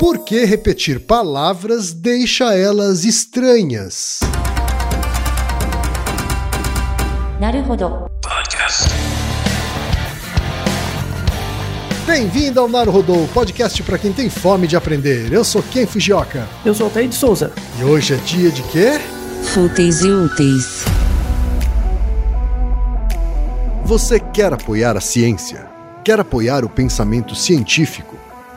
Por que repetir palavras deixa elas estranhas? Bem-vindo ao Naruhodo podcast para quem tem fome de aprender. Eu sou Ken Fujioka. Eu sou Altair de Souza. E hoje é dia de quê? Fúteis e úteis. Você quer apoiar a ciência? Quer apoiar o pensamento científico?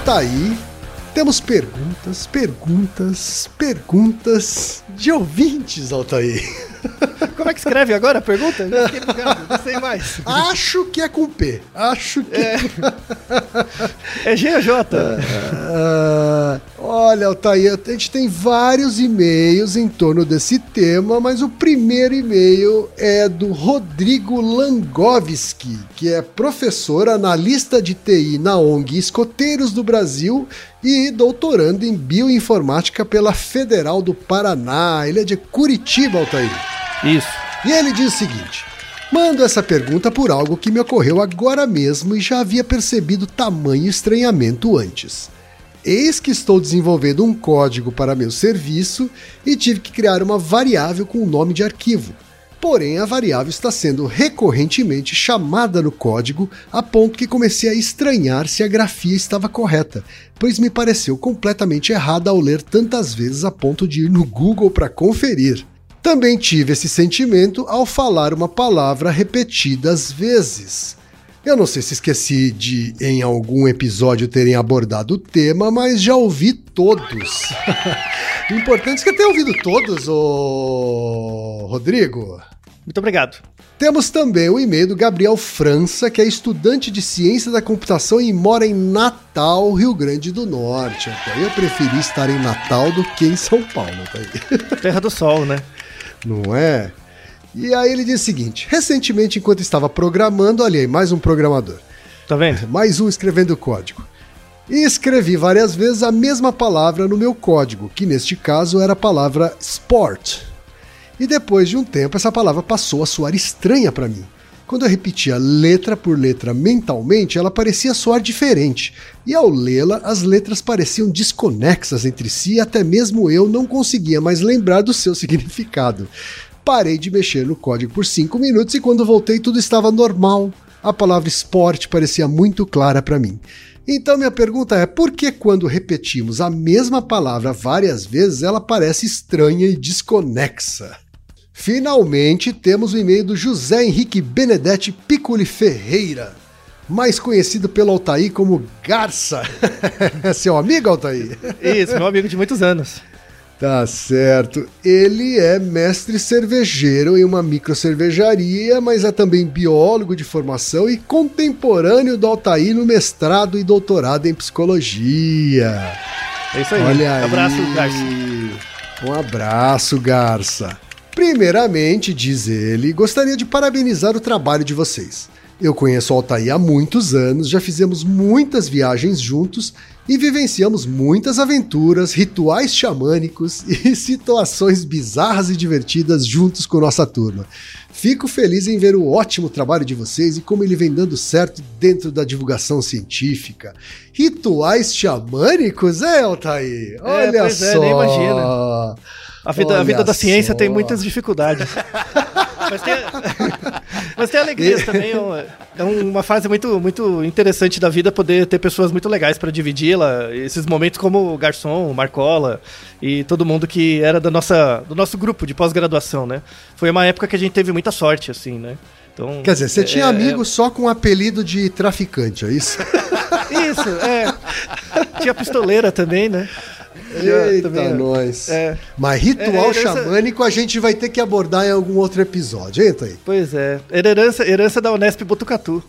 Altaí, temos perguntas, perguntas, perguntas de ouvintes, Altair. Como é que escreve agora a pergunta? Bugado, não sei mais. Acho que é com P. Acho que. É, é G ou J? Ah, olha, Altair, a gente tem vários e-mails em torno desse tema, mas o primeiro e-mail é do Rodrigo Langovski, que é professor analista de TI na ONG Escoteiros do Brasil e doutorando em bioinformática pela Federal do Paraná. Ele é de Curitiba, Altair. Isso. E ele diz o seguinte: Mando essa pergunta por algo que me ocorreu agora mesmo e já havia percebido tamanho estranhamento antes. Eis que estou desenvolvendo um código para meu serviço e tive que criar uma variável com o nome de arquivo. Porém, a variável está sendo recorrentemente chamada no código a ponto que comecei a estranhar se a grafia estava correta, pois me pareceu completamente errada ao ler tantas vezes a ponto de ir no Google para conferir. Também tive esse sentimento ao falar uma palavra repetidas vezes. Eu não sei se esqueci de em algum episódio terem abordado o tema, mas já ouvi todos. o importante é que eu tenha ouvido todos, ô Rodrigo. Muito obrigado. Temos também o e-mail do Gabriel França, que é estudante de ciência da computação e mora em Natal, Rio Grande do Norte. Até eu preferi estar em Natal do que em São Paulo. Tá. Terra do Sol, né? Não é? E aí ele diz o seguinte: recentemente, enquanto estava programando, olha aí, mais um programador, Tá vendo? mais um escrevendo código. E escrevi várias vezes a mesma palavra no meu código, que neste caso era a palavra sport. E depois de um tempo, essa palavra passou a soar estranha para mim. Quando eu repetia letra por letra mentalmente, ela parecia soar diferente. E ao lê-la, as letras pareciam desconexas entre si e até mesmo eu não conseguia mais lembrar do seu significado. Parei de mexer no código por 5 minutos e quando voltei tudo estava normal. A palavra esporte parecia muito clara para mim. Então minha pergunta é: por que quando repetimos a mesma palavra várias vezes ela parece estranha e desconexa? Finalmente temos o e-mail do José Henrique Benedetti Piccoli Ferreira, mais conhecido pelo Altair como Garça. Seu amigo, Altair? Isso, meu amigo de muitos anos. Tá certo. Ele é mestre cervejeiro em uma micro cervejaria, mas é também biólogo de formação e contemporâneo do Altair no mestrado e doutorado em psicologia. É isso aí. Olha aí. Abraço, Garça. Um abraço, Garça. Primeiramente, diz ele, gostaria de parabenizar o trabalho de vocês. Eu conheço o Altair há muitos anos, já fizemos muitas viagens juntos e vivenciamos muitas aventuras, rituais xamânicos e situações bizarras e divertidas juntos com nossa turma. Fico feliz em ver o ótimo trabalho de vocês e como ele vem dando certo dentro da divulgação científica. Rituais xamânicos, é, Altair? Olha pois é, só. nem imagina. A vida, a vida da ciência só. tem muitas dificuldades. mas, tem, mas tem alegrias também. É uma- É uma fase muito, muito interessante da vida poder ter pessoas muito legais para dividi-la. Esses momentos como o Garçom, o Marcola e todo mundo que era da nossa, do nosso grupo de pós-graduação, né? Foi uma época que a gente teve muita sorte, assim, né? Então, Quer dizer, você é- tinha é- amigos só com o apelido de traficante, é isso? Isso, é. Tinha pistoleira também, né? Eita, também, nós. É. Mas ritual É, herança- xamânico a gente vai ter que abordar em algum outro episódio, hein, Thaí? Pois é. Era herança, herança da Unesp Botucatu.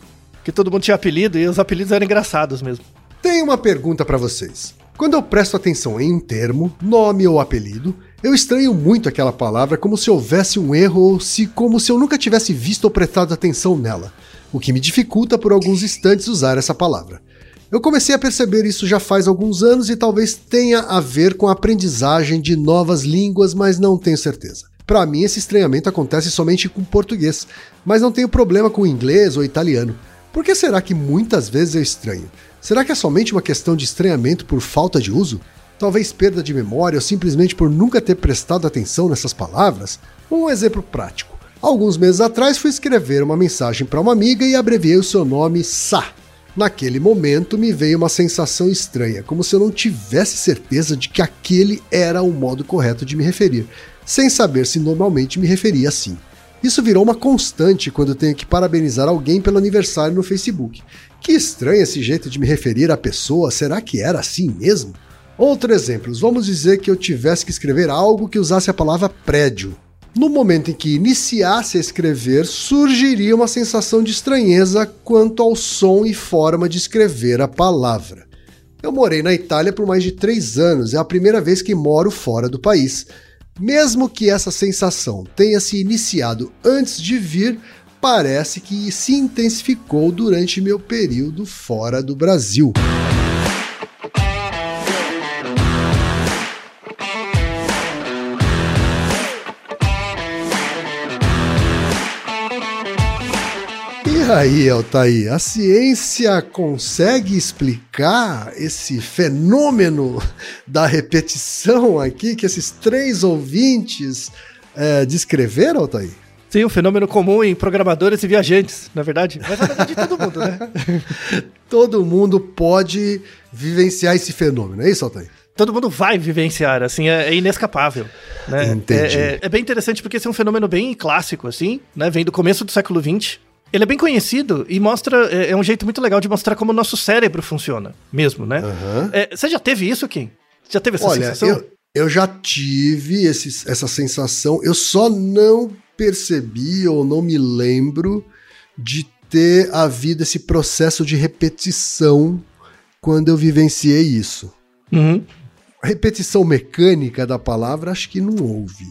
Que todo mundo tinha apelido e os apelidos eram engraçados mesmo. Tenho uma pergunta pra vocês. Quando eu presto atenção em um termo, nome ou apelido, eu estranho muito aquela palavra como se houvesse um erro ou se como se eu nunca tivesse visto ou prestado atenção nela, o que me dificulta por alguns instantes usar essa palavra. Eu comecei a perceber isso já faz alguns anos e talvez tenha a ver com a aprendizagem de novas línguas, mas não tenho certeza. Para mim, esse estranhamento acontece somente com português, mas não tenho problema com inglês ou italiano. Por que será que muitas vezes eu estranho? Será que é somente uma questão de estranhamento por falta de uso? Talvez perda de memória ou simplesmente por nunca ter prestado atenção nessas palavras? Um exemplo prático. Alguns meses atrás fui escrever uma mensagem para uma amiga e abreviei o seu nome Sa. Naquele momento me veio uma sensação estranha, como se eu não tivesse certeza de que aquele era o modo correto de me referir, sem saber se normalmente me referia assim. Isso virou uma constante quando tenho que parabenizar alguém pelo aniversário no Facebook. Que estranho esse jeito de me referir à pessoa, será que era assim mesmo? Outro exemplo, vamos dizer que eu tivesse que escrever algo que usasse a palavra prédio. No momento em que iniciasse a escrever, surgiria uma sensação de estranheza quanto ao som e forma de escrever a palavra. Eu morei na Itália por mais de três anos, é a primeira vez que moro fora do país. Mesmo que essa sensação tenha se iniciado antes de vir, parece que se intensificou durante meu período fora do Brasil. Aí, Altair, a ciência consegue explicar esse fenômeno da repetição aqui que esses três ouvintes é, descreveram, Altair? Sim, um fenômeno comum em programadores e viajantes, na verdade. Mas na verdade de todo mundo, né? Todo mundo pode vivenciar esse fenômeno, é isso, Altair? Todo mundo vai vivenciar, assim, é, é inescapável. Né? Entendi. É, é- é bem interessante porque esse é um fenômeno bem clássico, assim, né? Vem do começo do século XX. Ele é bem conhecido e mostra. É, é um jeito muito legal de mostrar como o nosso cérebro funciona, mesmo, né? Aham. É, você já teve isso, Kim? Já teve essa Olha, sensação? eu, eu já tive esse- essa sensação, eu só não percebi ou não me lembro de ter havido esse processo de repetição quando eu vivenciei isso. Uhum. repetição mecânica da palavra, acho que não houve.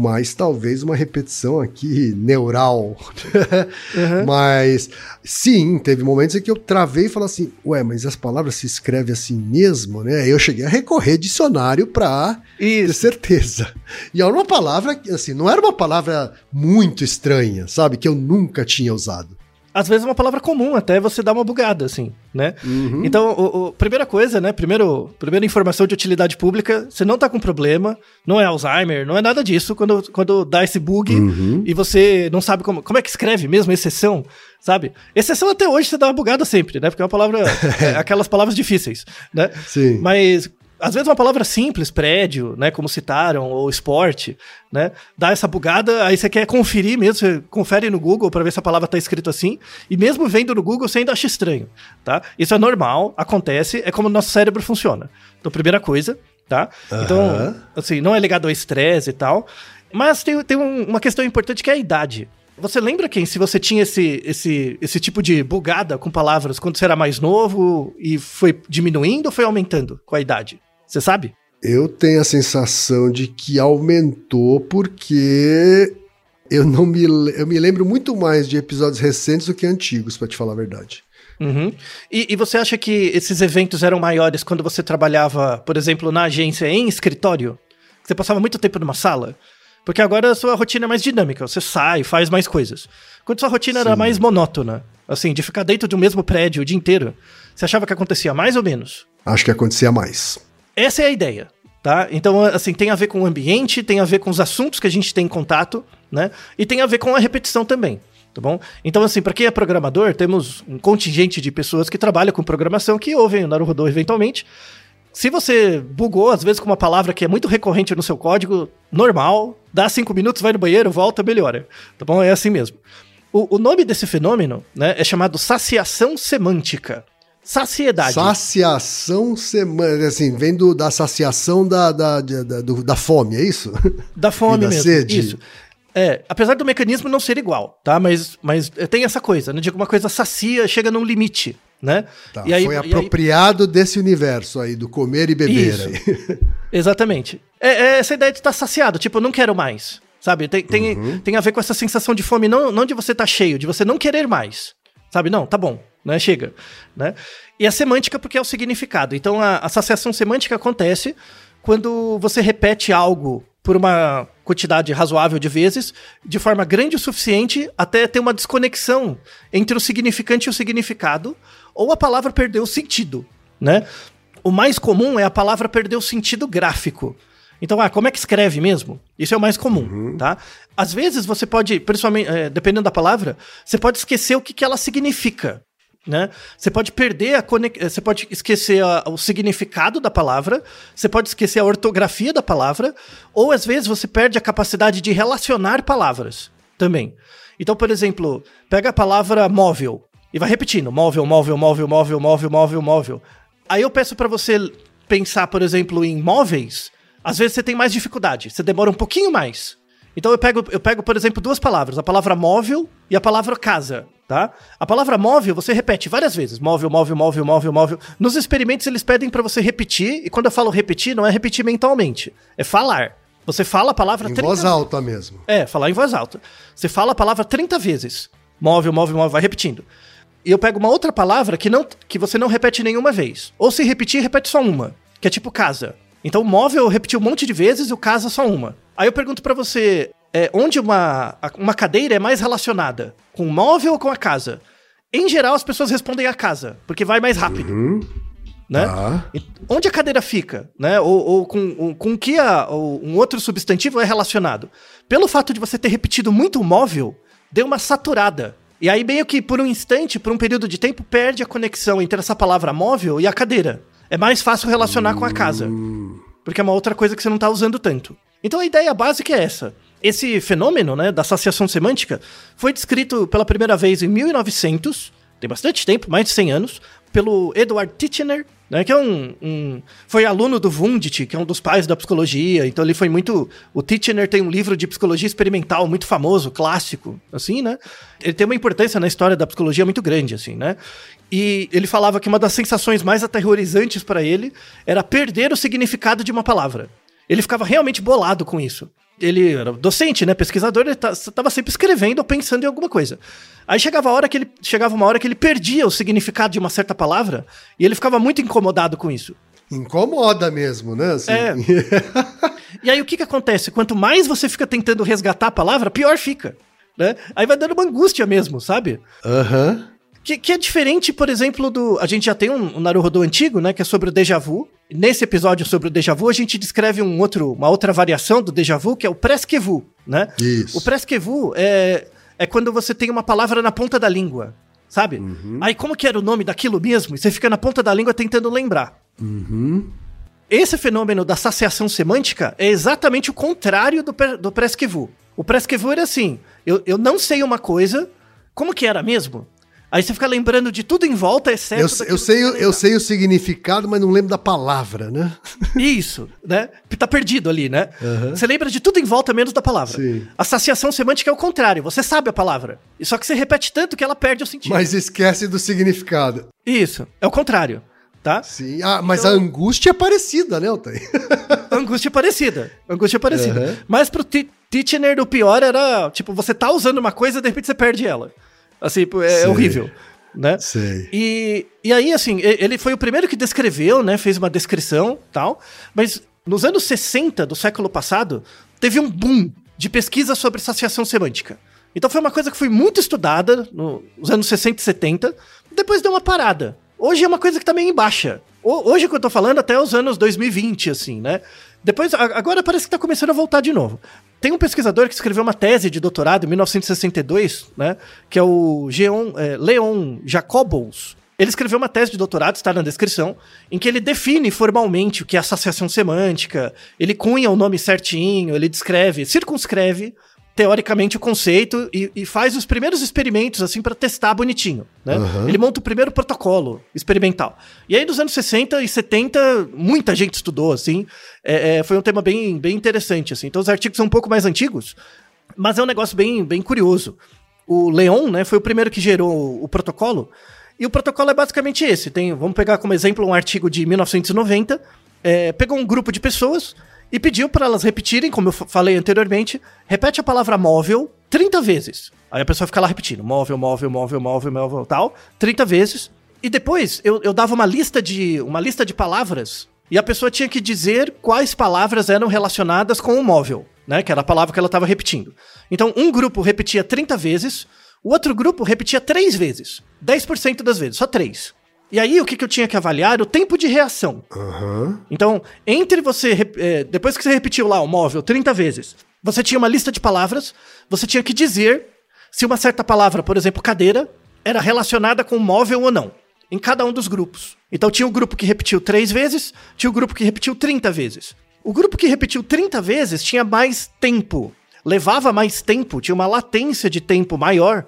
Mas talvez uma repetição aqui neural. Uhum. Mas sim, teve momentos em que eu travei e falei assim: ué, mas as palavras se escrevem assim mesmo, né? Aí eu cheguei a recorrer dicionário pra ter certeza. E é uma palavra, que, assim, não era uma palavra muito estranha, sabe? Que eu nunca tinha usado. Às vezes é uma palavra comum, até você dá uma bugada, assim, né? Uhum. Então, o, o- primeira coisa, né? Primeiro, primeira informação de utilidade pública, você não tá com problema, não é Alzheimer, não é nada disso quando, quando dá esse bug Uhum. e você não sabe como, como é que escreve mesmo, exceção, sabe? Exceção até hoje você dá uma bugada sempre, né? Porque é uma palavra, é aquelas palavras difíceis, né? Sim. Mas às vezes uma palavra simples, prédio, né, como citaram, ou esporte, né, dá essa bugada, aí você quer conferir mesmo, você confere no Google para ver se a palavra tá escrito assim, e mesmo vendo no Google você ainda acha estranho, tá? Isso é normal, acontece, é como o nosso cérebro funciona. Então, primeira coisa, tá? Aham. Então, assim, não é ligado ao estresse e tal. Mas tem, tem um- uma questão importante que é a idade. Você lembra quem, se você tinha esse, esse, esse tipo de bugada com palavras quando você era mais novo e foi diminuindo ou foi aumentando com a idade? Você sabe? Eu tenho a sensação de que aumentou porque eu não me, eu me lembro muito mais de episódios recentes do que antigos, pra te falar a verdade. Uhum. E, e você acha que esses eventos eram maiores quando você trabalhava, por exemplo, na agência em escritório? Você passava muito tempo numa sala? Porque agora a sua rotina é mais dinâmica, você sai, faz mais coisas. Quando sua rotina era Sim. mais monótona, assim, de ficar dentro do mesmo prédio o dia inteiro, você achava que acontecia mais ou menos? Acho que acontecia mais. Essa é a ideia, tá? Então, assim, tem a ver com o ambiente, tem a ver com os assuntos que a gente tem em contato, né? E tem a ver com a repetição também, tá bom? Então, assim, para quem é programador, temos um contingente de pessoas que trabalham com programação que ouvem o Naruhodô eventualmente. Se você bugou, às vezes, com uma palavra que é muito recorrente no seu código, normal, dá cinco minutos, vai no banheiro, volta, melhora. Tá bom? É assim mesmo. O, o nome desse fenômeno né, é chamado saciação semântica. Saciedade. Saciação semana, assim, vem do- da saciação da, da, da, da- da fome, é isso? Da fome da mesmo. sede. Isso. É, apesar do mecanismo não ser igual, tá? Mas, mas tem essa coisa, né? De que uma coisa sacia chega num limite, né? Tá, E aí- foi e aí- apropriado desse universo aí, do comer e beber. Exatamente. É, é essa ideia de estar saciado, tipo, eu não quero mais. Sabe? Tem, tem, Uhum. tem a ver com essa sensação de fome, não, não de você estar cheio, de você não querer mais. Sabe? Não, tá bom, né? Chega. Né? E a semântica, porque é o significado. Então, a, a saciação semântica acontece quando você repete algo por uma quantidade razoável de vezes, de forma grande o suficiente até ter uma desconexão entre o significante e o significado, ou a palavra perdeu o sentido, né? O mais comum é a palavra perder o sentido gráfico. Então, ah, como é que escreve mesmo? Isso é o mais comum, tá? Às vezes você pode, principalmente, eh, dependendo da palavra, você pode esquecer o que, que ela significa, né? Você pode perder a conex... você pode esquecer a- o significado da palavra, você pode esquecer a ortografia da palavra, ou às vezes você perde a capacidade de relacionar palavras também. Então, por exemplo, pega a palavra móvel e vai repetindo, móvel, móvel, móvel, móvel, móvel, móvel, móvel. Aí eu peço pra você pensar, por exemplo, em móveis, às vezes você tem mais dificuldade, você demora um pouquinho mais. Então eu pego, eu pego, por exemplo, duas palavras, a palavra móvel e a palavra casa, tá? A palavra móvel você repete várias vezes, móvel, móvel, móvel, móvel, móvel. Nos experimentos eles pedem pra você repetir, e quando eu falo repetir, não é repetir mentalmente, é falar. Você fala a palavra Em 30 voz alta mesmo. é, falar em voz alta. Você fala a palavra 30 vezes. Móvel, móvel, móvel, vai repetindo. E eu pego uma outra palavra que, não, que você não repete nenhuma vez. Ou se repetir, repete só uma. Que é tipo casa. Então, móvel eu repeti um monte de vezes e o casa só uma. Aí eu pergunto pra você, é, onde uma, uma cadeira é mais relacionada? Com o móvel ou com a casa? Em geral, as pessoas respondem a casa, porque vai mais rápido. Né? Tá. E Onde a cadeira fica, né? Ou, ou com, ou com que a, ou um outro substantivo é relacionado. Pelo fato de você ter repetido muito o móvel, deu uma saturada. E aí, meio que por um instante, por um período de tempo, perde a conexão entre essa palavra móvel e a cadeira. É mais fácil relacionar com a casa. Porque é uma outra coisa que você não está usando tanto. Então a ideia básica é essa. Esse fenômeno né, da associação semântica foi descrito pela primeira vez em 1900, tem bastante tempo, mais de 100 anos, pelo Edward Titchener, né, que é um, um- foi aluno do Wundt, que é um dos pais da psicologia. Então ele foi muito. O Titchener tem um livro de psicologia experimental muito famoso, clássico, assim, né? Ele tem uma importância na história da psicologia muito grande, assim, né? E ele falava que uma das sensações mais aterrorizantes para ele era perder o significado de uma palavra. Ele ficava realmente bolado com isso. Ele era docente, né, pesquisador, ele estava sempre escrevendo ou pensando em alguma coisa. Aí chegava a hora que ele chegava uma hora que ele perdia o significado de uma certa palavra e ele ficava muito incomodado com isso. Incomoda mesmo, né? Assim. É. E aí o que que acontece? Quanto mais você fica tentando resgatar a palavra, pior fica, né? Aí vai dando uma angústia mesmo, sabe? Aham. Que, que é diferente, por exemplo, do. A gente já tem um, um Naruhodô antigo, né? Que é sobre o déjà vu. Nesse episódio sobre o déjà vu, a gente descreve um outro, uma outra variação do déjà vu, que é o presque vu, né? Isso. O presque vu é, é quando você tem uma palavra na ponta da língua, sabe? Aí como que era o nome daquilo mesmo? E você fica na ponta da língua tentando lembrar. Esse fenômeno da saciação semântica é exatamente o contrário do, do presque vu. O presque vu era assim, eu, eu não sei uma coisa, como que era mesmo? Aí você fica lembrando de tudo em volta, exceto. Eu, eu, sei, eu, lembra. sei o significado, mas não lembro da palavra, né? Isso, né? Tá perdido ali, né? Você lembra de tudo em volta menos da palavra. Sim. A saciação semântica é o contrário. Você sabe a palavra. Só que você repete tanto que ela perde o sentido. Mas esquece do significado. Isso, é o contrário, tá? Sim. Ah, mas Então- a angústia é parecida, né, Otay? Angústia parecida. Angústia parecida. Uhum. Mas pro Ti- Titchener, o pior era, tipo, você tá usando uma coisa e de repente você perde ela. Assim, é, Sei. horrível. Né? Sei. E, e aí, assim, ele foi o primeiro que descreveu, né? Fez uma descrição tal. Mas nos anos 60 do século passado, teve um boom de pesquisa sobre saciação semântica. Então foi uma coisa que foi muito estudada no- nos anos 60 e 70, depois deu uma parada. Hoje é uma coisa que tá meio em baixa. Ho- Hoje que eu tô falando até os anos 2020, assim, né? Depois, agora parece que tá começando a voltar de novo. Tem um pesquisador que escreveu uma tese de doutorado em 1962, né? Que é o Geon, é, Leon Jacobous. Ele escreveu uma tese de doutorado, está na descrição, em que ele define formalmente o que é associação semântica, ele cunha o nome certinho, ele descreve, circunscreve teoricamente o conceito e, e faz os primeiros experimentos assim para testar bonitinho, né? Aham. Ele monta o primeiro protocolo experimental. E aí nos anos 60 e 70 muita gente estudou assim, É, é, foi um tema bem, bem interessante assim. Então os artigos são um pouco mais antigos, mas é um negócio bem, bem curioso. O Leon, né, foi o primeiro que gerou o, o protocolo. E o protocolo é basicamente esse. Tem, vamos pegar como exemplo um artigo de 1990. é, pegou um grupo de pessoas e pediu para elas repetirem, como eu fa- falei anteriormente, repete a palavra móvel 30 vezes. Aí a pessoa fica lá repetindo, móvel, móvel, móvel, móvel, móvel, tal, 30 vezes. E depois eu, eu dava uma lista de uma lista de palavras e a pessoa tinha que dizer quais palavras eram relacionadas com o móvel, né? Que era a palavra que ela estava repetindo. Então, um grupo repetia 30 vezes, o outro grupo repetia 3 vezes. 10% das vezes, só 3. E aí, o que, que eu tinha que avaliar? Era o tempo de reação. Aham. Então, entre você. eh, depois que você repetiu lá o móvel 30 vezes, você tinha uma lista de palavras, você tinha que dizer se uma certa palavra, por exemplo, cadeira, era relacionada com o móvel ou não. Em cada um dos grupos. Então tinha o grupo que repetiu três vezes, tinha o grupo que repetiu 30 vezes. O grupo que repetiu 30 vezes tinha mais tempo. Levava mais tempo, tinha uma latência de tempo maior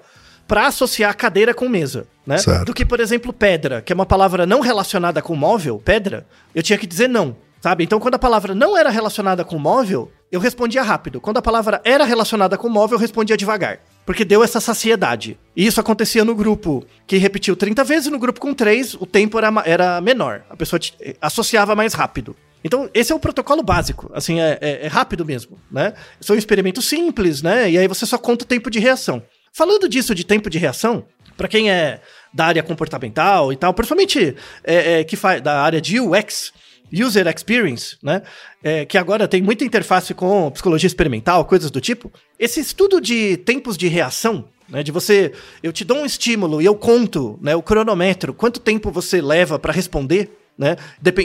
para associar cadeira com mesa, né? Certo. Do que, por exemplo, pedra, que é uma palavra não relacionada com móvel, pedra, eu tinha que dizer não, sabe? Então, quando a palavra não era relacionada com móvel, eu respondia rápido. Quando a palavra era relacionada com móvel, eu respondia devagar. Porque deu essa saciedade. E isso acontecia no grupo que repetiu 30 vezes, no grupo com 3, o tempo era, era menor. A pessoa eh, associava mais rápido. Então, esse é o protocolo básico. Assim, é, é- é rápido mesmo, né? São experimentos simples, né? E aí você só conta o tempo de reação. Falando disso de tempo de reação, pra quem é da área comportamental e tal, principalmente é, é, que faz da área de UX, User Experience, né? É, que agora tem muita interface com psicologia experimental, coisas do tipo. Esse estudo de tempos de reação, né? De você, eu te dou um estímulo e eu conto, né? O cronômetro, quanto tempo você leva pra responder, né?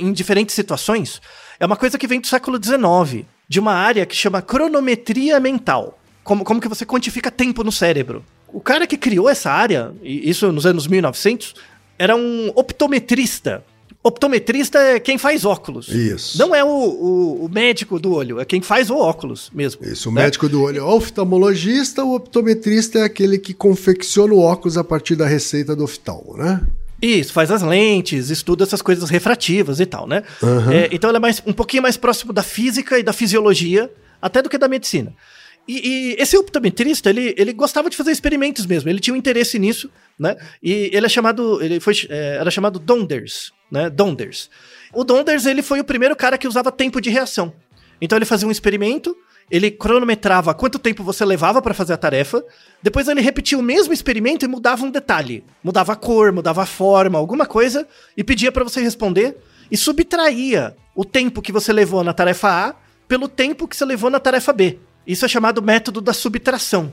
Em diferentes situações, é uma coisa que vem do século XIX, de uma área que chama cronometria mental. Como, como que você quantifica tempo no cérebro. O cara que criou essa área, isso nos anos 1900, era um optometrista. Optometrista é quem faz óculos. Isso. Não é o, o- o médico do olho, é quem faz o óculos mesmo. Isso, o né? médico do olho é o oftalmologista, o optometrista é aquele que confecciona o óculos a partir da receita do oftalmo, né? Isso, faz as lentes, estuda essas coisas refrativas e tal, né? Aham. É, então ele é mais, um pouquinho mais próximo da física e da fisiologia, até do que da medicina. E, e esse optometrista, ele, ele gostava de fazer experimentos mesmo, ele tinha um interesse nisso, né? E ele é chamado, ele foi, é, era chamado Donders, né? Donders. O Donders, ele foi o primeiro cara que usava tempo de reação. Então ele fazia um experimento, ele cronometrava quanto tempo você levava para fazer a tarefa, depois ele repetia o mesmo experimento e mudava um detalhe. Mudava a cor, mudava a forma, alguma coisa, e pedia para você responder, e subtraía o tempo que você levou na tarefa A pelo tempo que você levou na tarefa B. Isso é chamado método da subtração.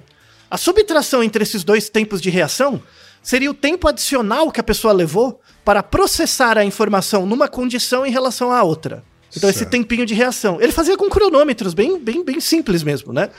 A subtração entre esses dois tempos de reação seria o tempo adicional que a pessoa levou para processar a informação numa condição em relação à outra. Então, esse Certo. tempinho de reação. Ele fazia com cronômetros, bem, bem, bem simples mesmo, né?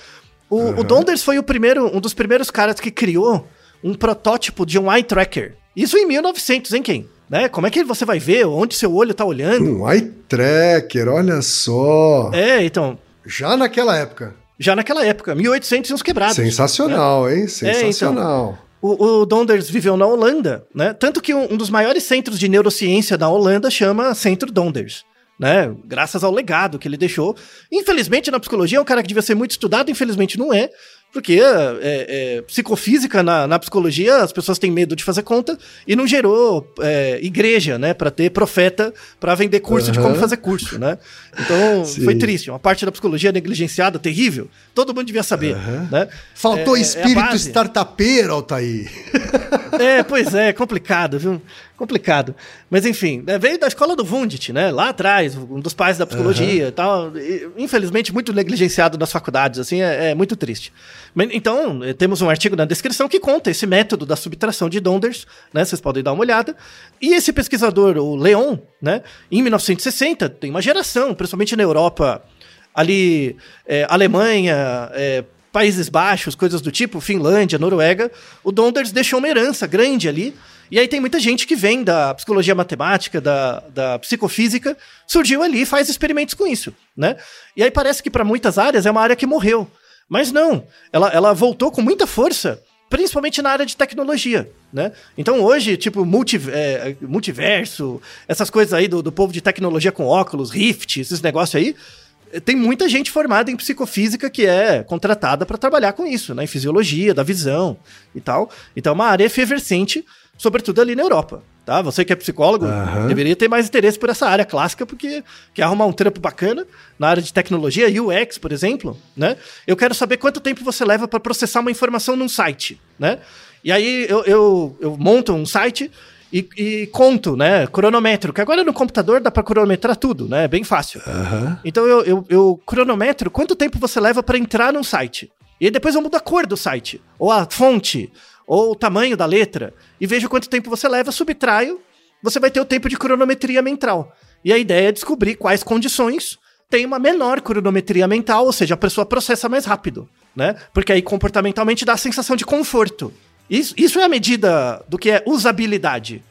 O, o Donders foi o primeiro, um dos primeiros caras que criou um protótipo de um eye tracker. Isso em 1900, hein, quem? Né? Como é que você vai ver onde seu olho tá olhando? Um eye tracker, olha só. É, então, Já naquela época. Já naquela época, 1800 e uns quebrados. Sensacional, hein? então. Sensacional. O, o Donders viveu na Holanda, né? Tanto que um, um dos maiores centros de neurociência da Holanda chama Centro Donders. Né, graças ao legado que ele deixou. Infelizmente, na psicologia, é um cara que devia ser muito estudado, infelizmente não é. Porque é, é, psicofísica na, na, psicologia, as pessoas têm medo de fazer conta e não gerou é, igreja, né? Para ter profeta para vender curso uhum. de como fazer curso, né? Então Sim. foi triste. Uma parte da psicologia negligenciada, terrível. Todo mundo devia saber. Uhum. Né? Faltou é, é espírito startupeiro, Altair. É, pois é, complicado, viu? Complicado. Mas enfim, né, veio da escola do Wundt, né? Lá atrás, um dos pais da psicologia uhum. e tal. E, infelizmente, muito negligenciado nas faculdades, assim, é, é, muito triste. Então, eh, temos um artigo na descrição que conta esse método da subtração de Donders, né? Vocês podem dar uma olhada. E esse pesquisador, o Leon, né? Em 1960, tem uma geração, principalmente na Europa, ali, é, Alemanha, é, Países Baixos, coisas do tipo, Finlândia, Noruega, o Donders deixou uma herança grande ali e aí tem muita gente que vem da psicologia matemática, da, da psicofísica, surgiu ali e faz experimentos com isso, né? E aí parece que para muitas áreas é uma área que morreu. Mas não, ela, ela voltou com muita força, principalmente na área de tecnologia, né? Então hoje, tipo, multi, é, multiverso, essas coisas aí do, do povo de tecnologia com óculos, Rift, esses negócios aí, tem muita gente formada em psicofísica que é contratada para trabalhar com isso, né? Em fisiologia, da visão e tal. Então é uma área efervescente sobretudo ali na Europa. Tá? Você que é psicólogo uhum. deveria ter mais interesse por essa área clássica, porque quer arrumar um trampo bacana na área de tecnologia, UX, por exemplo, né? Eu quero saber quanto tempo você leva para processar uma informação num site, né? E aí eu, eu, eu monto um site e, e, conto, né? Cronometro, que agora no computador dá para cronometrar tudo, né? É bem fácil. Uhum. Então eu, eu, eu cronometro quanto tempo você leva para entrar num site. E depois eu mudo a cor do site, ou a fonte, ou o tamanho da letra, e vejo quanto tempo você leva, subtraio, você vai ter o tempo de cronometria mental. E a ideia é descobrir quais condições tem uma menor cronometria mental, ou seja, a pessoa processa mais rápido, né? Porque aí comportamentalmente dá a sensação de conforto. Isso, isso é a medida do que é usabilidade.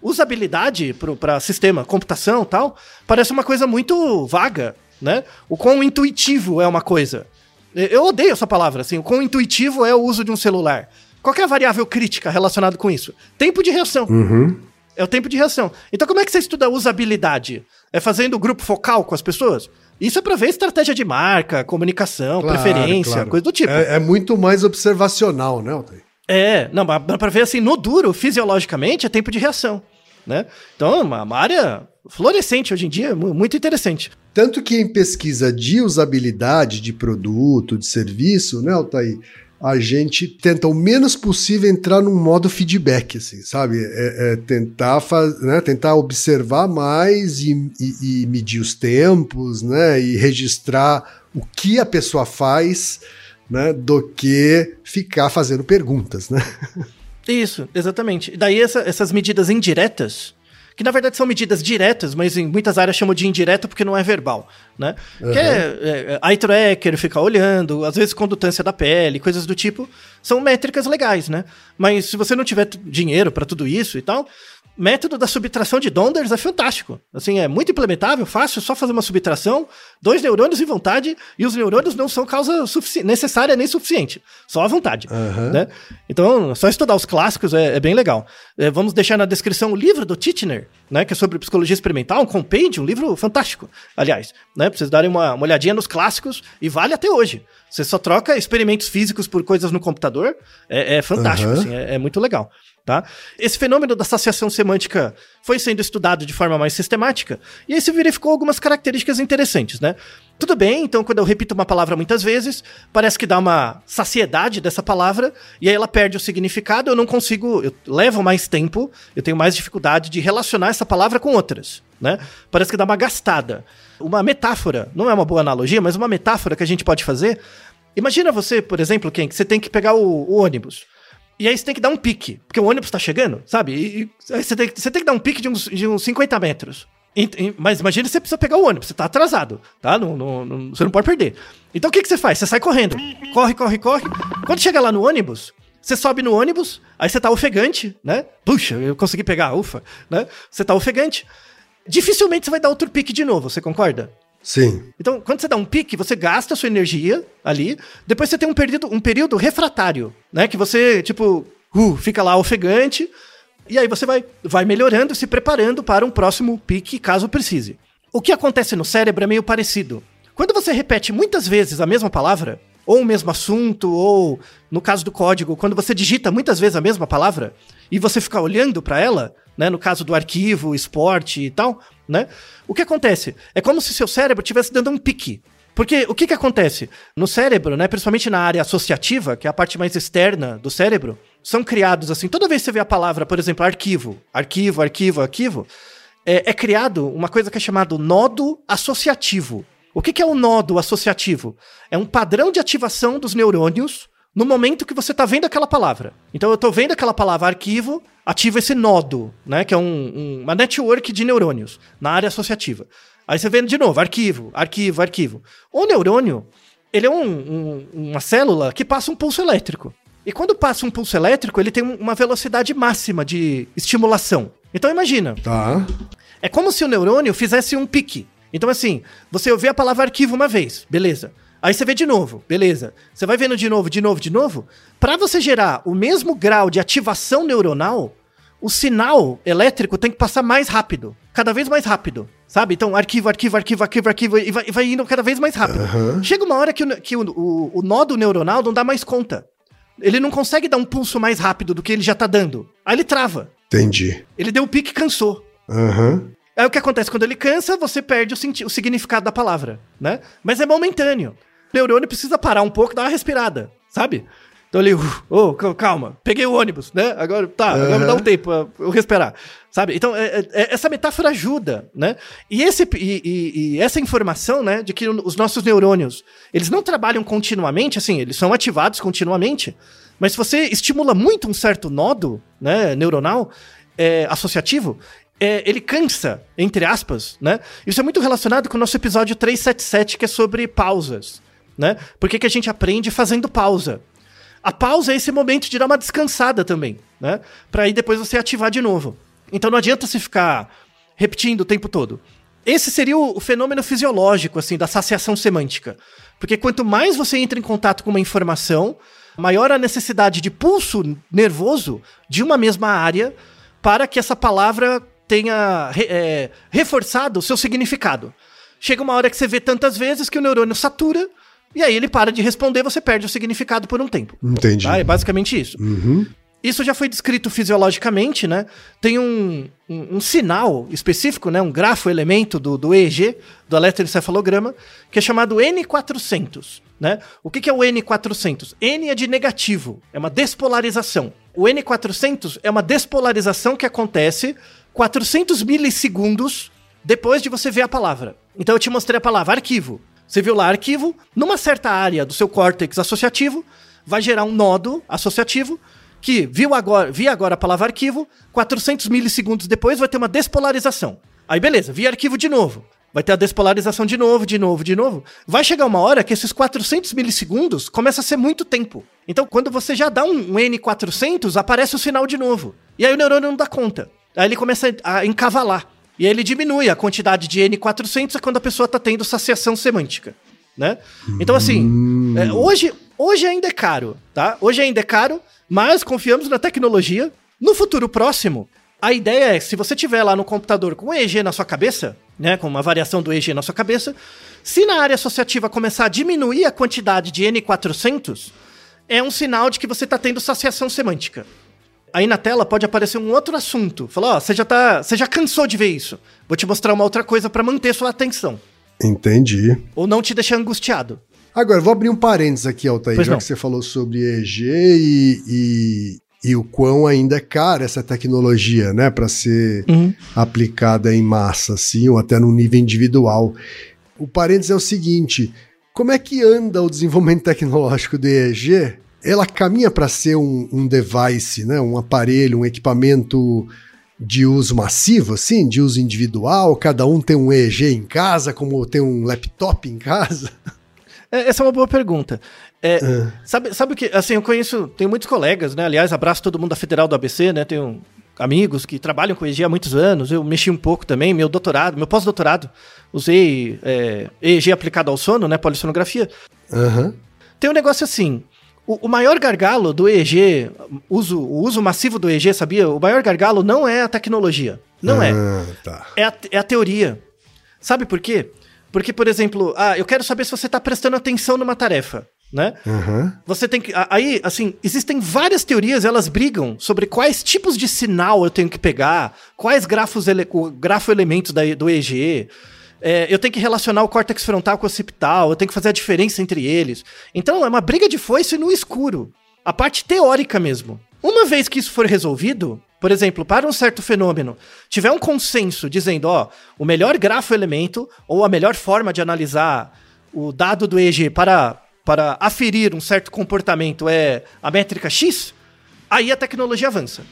Usabilidade para sistema, computação tal, parece uma coisa muito vaga, né? O quão intuitivo é uma coisa. Eu odeio essa palavra, assim, o quão intuitivo é o uso de um celular. Qual é a variável crítica relacionada com isso? Tempo de reação. Uhum. É o tempo de reação. Então, como é que você estuda usabilidade? É fazendo grupo focal com as pessoas? Isso é para ver estratégia de marca, comunicação, claro, preferência, claro. coisa do tipo. É, é, muito mais observacional, né, Altair? É, não, mas para ver assim, no duro, fisiologicamente, é tempo de reação. Né? Então, é uma, uma área florescente hoje em dia, muito interessante. Tanto que em pesquisa de usabilidade de produto, de serviço, né, Altair? A gente tenta o menos possível entrar num modo feedback, assim, sabe? É, é tentar, faz, né? tentar observar mais e, e, e, medir os tempos, né? E registrar o que a pessoa faz, né? Do que ficar fazendo perguntas, né? Isso, exatamente. Daí essa, essas medidas indiretas que na verdade são medidas diretas, mas em muitas áreas chamam de indireta porque não é verbal, né? Uhum. Que é, é, eye tracker, ficar olhando, às vezes condutância da pele, coisas do tipo, são métricas legais, né? Mas se você não tiver dinheiro para tudo isso e tal, método da subtração de Donders é fantástico. Assim, é muito implementável, fácil, só fazer uma subtração, dois neurônios em vontade, e os neurônios não são causa necessária nem suficiente, só a vontade. Uhum. Né? Então, só estudar os clássicos é, é bem legal. É, vamos deixar na descrição o livro do Titchener, né, que é sobre psicologia experimental, um compêndio, um livro fantástico, aliás, né, pra vocês darem uma, uma olhadinha nos clássicos, e vale até hoje. Você só troca experimentos físicos por coisas no computador, é, é fantástico, uhum. assim, é, é muito legal. Tá? Esse fenômeno da associação semântica foi sendo estudado de forma mais sistemática e aí se verificou algumas características interessantes, né? Tudo bem, então quando eu repito uma palavra muitas vezes, parece que dá uma saciedade dessa palavra e aí ela perde o significado, eu não consigo, eu levo mais tempo, eu tenho mais dificuldade de relacionar essa palavra com outras, né? Parece que dá uma gastada. Uma metáfora, não é uma boa analogia, mas uma metáfora que a gente pode fazer. Imagina você, por exemplo, quem que você tem que pegar o, o ônibus. E aí você tem que dar um pique, porque o ônibus tá chegando, sabe? E, e você, tem, você tem que dar um pique de uns, de uns 50 metros. E, e, mas imagina você precisa pegar o ônibus, você tá atrasado, tá? Não, não, não, você não pode perder. Então o que, que você faz? Você sai correndo. Corre, corre, corre. Quando chega lá no ônibus, você sobe no ônibus, aí você tá ofegante, né? Puxa, eu consegui pegar, ufa, né? Você tá ofegante. Dificilmente você vai dar outro pique de novo, você concorda? Sim. Então, quando você dá um pique, você gasta a sua energia ali, depois você tem um período, um período refratário, né? Que você, tipo, uh, fica lá ofegante, e aí você vai, vai melhorando, se preparando para um próximo pique, caso precise. O que acontece no cérebro é meio parecido. Quando você repete muitas vezes a mesma palavra, ou o mesmo assunto, ou no caso do código, quando você digita muitas vezes a mesma palavra e você fica olhando para ela, né, no caso do arquivo, esporte e tal, né? O que acontece? É como se seu cérebro estivesse dando um pique. Porque o que, que acontece? No cérebro, né, principalmente na área associativa, que é a parte mais externa do cérebro, são criados assim, toda vez que você vê a palavra, por exemplo, arquivo, arquivo, arquivo, arquivo, é, é criado uma coisa que é chamado nodo associativo. O que, que é o nodo associativo? É um padrão de ativação dos neurônios no momento que você está vendo aquela palavra. Então eu estou vendo aquela palavra arquivo, ativa esse nodo, né, que é um, um, uma network de neurônios na área associativa. Aí você vê de novo, arquivo, arquivo, arquivo. O neurônio, ele é um, uma célula que passa um pulso elétrico. E quando passa um pulso elétrico, ele tem uma velocidade máxima de estimulação. Então imagina. Tá. É como se o neurônio fizesse um pique. Então, assim, você ouviu a palavra arquivo uma vez, beleza. Aí você vê de novo, beleza. Você vai vendo de novo, de novo, de novo. Para você gerar o mesmo grau de ativação neuronal, o sinal elétrico tem que passar mais rápido. Cada vez mais rápido. Sabe? Então, arquivo, arquivo, arquivo, arquivo, arquivo, e vai, e vai indo cada vez mais rápido. Uhum. Chega uma hora que, o, que o, o, o nó do neuronal não dá mais conta. Ele não consegue dar um pulso mais rápido do que ele já tá dando. Aí ele trava. Entendi. Ele deu o pique e cansou. Aham. Aí o que acontece? Quando ele cansa, você perde o, o significado da palavra, né? Mas é momentâneo. Neurônio precisa parar um pouco, dar uma respirada, sabe? Então ele, "Uh, ô, cal- calma, peguei o ônibus, né? Agora, tá, agora me dá um tempo pra eu respirar, sabe? Então, é- é- é- essa metáfora ajuda, né? E, esse, e, e- e essa informação, né, de que os nossos neurônios, eles não trabalham continuamente, assim, eles são ativados continuamente, mas se você estimula muito um certo nodo, né, neuronal, é, associativo, é, ele cansa, entre aspas, né? Isso é muito relacionado com o nosso episódio 377, que é sobre pausas, né? Por que que a gente aprende fazendo pausa? A pausa é esse momento de dar uma descansada também, né? Pra aí depois você ativar de novo. Então não adianta você ficar repetindo o tempo todo. Esse seria o, fenômeno fisiológico, assim, da saciação semântica. Porque quanto mais você entra em contato com uma informação, maior a necessidade de pulso nervoso de uma mesma área para que essa palavra tenha é, reforçado o seu significado. Chega uma hora que você vê tantas vezes que o neurônio satura e aí ele para de responder, você perde o significado por um tempo. Entendi. Tá? É basicamente isso. Uhum. Isso já foi descrito fisiologicamente, né? Tem um, um, um sinal específico, né? Um grafo elemento do, do EEG, do eletroencefalograma, que é chamado N400, né? O que, que é o N400? N é de negativo, é uma despolarização. O N400 é uma despolarização que acontece 400 milissegundos depois de você ver a palavra. Então eu te mostrei a palavra arquivo. Você viu lá arquivo, numa certa área do seu córtex associativo, vai gerar um nodo associativo que viu agora, vi agora a palavra arquivo, 400 milissegundos depois vai ter uma despolarização. Aí beleza, vi arquivo de novo. Vai ter a despolarização de novo, de novo, de novo. Vai chegar uma hora que esses 400 milissegundos começa a ser muito tempo. Então, quando você já dá um, um N400, aparece o sinal de novo. E aí o neurônio não dá conta. Aí ele começa a encavalar. E ele diminui a quantidade de N400 é quando a pessoa está tendo saciação semântica. Né? Então, assim, é, hoje, hoje ainda é caro, tá? Hoje ainda é caro, mas confiamos na tecnologia. No futuro próximo, a ideia é, se você tiver lá no computador com o EEG na sua cabeça, né, com uma variação do EEG na sua cabeça, se na área associativa começar a diminuir a quantidade de N400, é um sinal de que você está tendo saciação semântica. Aí na tela pode aparecer um outro assunto. Falar, ó, você já tá, você já cansou de ver isso. Vou te mostrar uma outra coisa para manter sua atenção Entendi. ou não te deixar angustiado. Agora, vou abrir um parênteses aqui, Altair, Pois já não. que você falou sobre EEG e, e, e o quão ainda é cara essa tecnologia, né, para ser aplicada em massa, assim, ou até num nível individual. O parênteses é o seguinte: como é que anda o desenvolvimento tecnológico do EEG? Ela caminha para ser um, um device, né, um aparelho, um equipamento de uso massivo, assim, de uso individual. Cada um tem um EEG em casa, como tem um laptop em casa. É, Essa é uma boa pergunta. É, sabe, sabe o que? Assim, eu conheço, tenho muitos colegas, né? Aliás, abraço todo mundo da Federal do ABC, né? Tenho amigos que trabalham com EEG há muitos anos. Eu mexi um pouco também, meu doutorado, meu pós-doutorado, usei é, EEG aplicado ao sono, né? Polissonografia. Aham. Tem um negócio assim. O, o maior gargalo do EEG, uso, o uso massivo do EEG, sabia? O maior gargalo não é a tecnologia. Não é. Ah, tá. É a, é a teoria. Sabe por quê? Porque, por exemplo, ah, eu quero saber se você está prestando atenção numa tarefa, né? Aham. Você tem que. Aí, assim, existem várias teorias, elas brigam sobre quais tipos de sinal eu tenho que pegar, quais grafos ele, o grafo-elementos da- do EEG. É, eu tenho que relacionar o córtex frontal com o occipital, eu tenho que fazer a diferença entre eles. Então, é uma briga de foice no escuro. A parte teórica mesmo. Uma vez que isso for resolvido, por exemplo, para um certo fenômeno, tiver um consenso dizendo, ó, o melhor grafo-elemento ou a melhor forma de analisar o dado do EEG para, para aferir um certo comportamento é a métrica X, aí a tecnologia avança.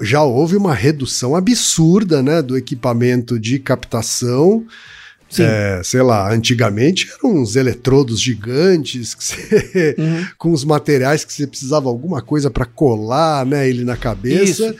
Já houve uma redução absurda, né, do equipamento de captação. É, sei lá, antigamente eram uns eletrodos gigantes você- Uhum. com os materiais que você precisava alguma coisa para colar, né, ele na cabeça. Isso.